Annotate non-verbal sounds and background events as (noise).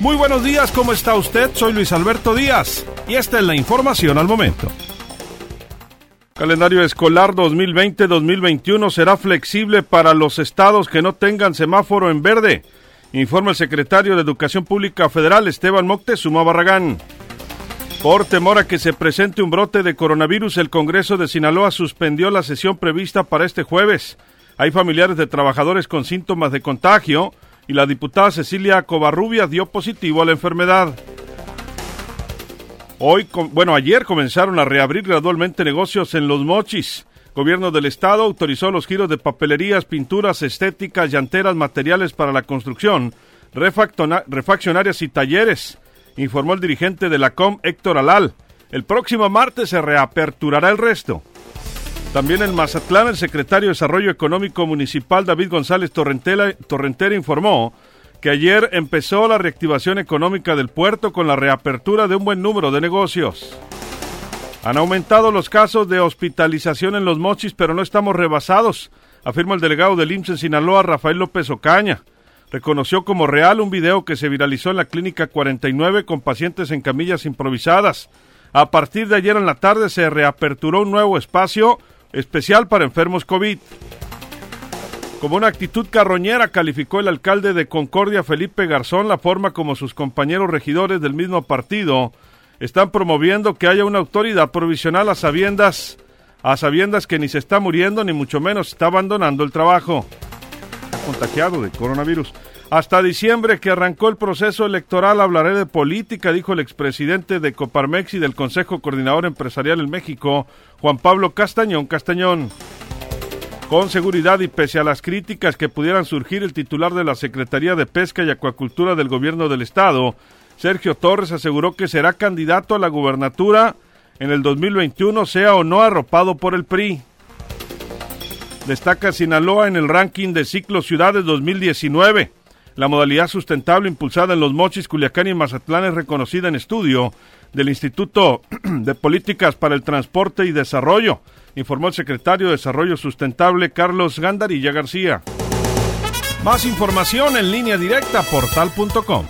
Muy buenos días, ¿cómo está usted? Soy Luis Alberto Díaz y esta es la información al momento. Calendario escolar 2020-2021 será flexible para los estados que no tengan semáforo en verde, informa el secretario de Educación Pública Federal Esteban Moctezuma Barragán. Por temor a que se presente un brote de coronavirus, el Congreso de Sinaloa suspendió la sesión prevista para este jueves. Hay familiares de trabajadores con síntomas de contagio y la diputada Cecilia Covarrubia dio positivo a la enfermedad. Hoy, bueno, ayer comenzaron a reabrir gradualmente negocios en Los Mochis. Gobierno del Estado autorizó los giros de papelerías, pinturas, estéticas, llanteras, materiales para la construcción, refaccionarias y talleres, informó el dirigente de la COM, Héctor Alal. El próximo martes se reaperturará el resto. También en Mazatlán, el secretario de Desarrollo Económico Municipal David González Torrentera informó que ayer empezó la reactivación económica del puerto con la reapertura de un buen número de negocios. Han aumentado los casos de hospitalización en los mochis, pero no estamos rebasados, afirma el delegado del IMSS en Sinaloa, Rafael López Ocaña. Reconoció como real un video que se viralizó en la clínica 49 con pacientes en camillas improvisadas. A partir de ayer en la tarde se reaperturó un nuevo espacio especial para enfermos COVID. Como una actitud carroñera calificó el alcalde de Concordia, Felipe Garzón, la forma como sus compañeros regidores del mismo partido están promoviendo que haya una autoridad provisional a sabiendas, a sabiendas que ni se está muriendo ni mucho menos está abandonando el trabajo. Está contagiado de coronavirus. Hasta diciembre que arrancó el proceso electoral hablaré de política, dijo el expresidente de Coparmex y del Consejo Coordinador Empresarial en México, Juan Pablo Castañón Castañón. Con seguridad y pese a las críticas que pudieran surgir, el titular de la Secretaría de Pesca y Acuacultura del Gobierno del Estado, Sergio Torres, aseguró que será candidato a la gubernatura en el 2021, sea o no arropado por el PRI. Destaca Sinaloa en el ranking de Ciclo Ciudades 2019. La modalidad sustentable impulsada en los Mochis, Culiacán y Mazatlán es reconocida en estudio del Instituto (clears throat) de Políticas para el Transporte y Desarrollo, informó el secretario de Desarrollo Sustentable Carlos Gandarilla García. Más información en línea directa portal.com.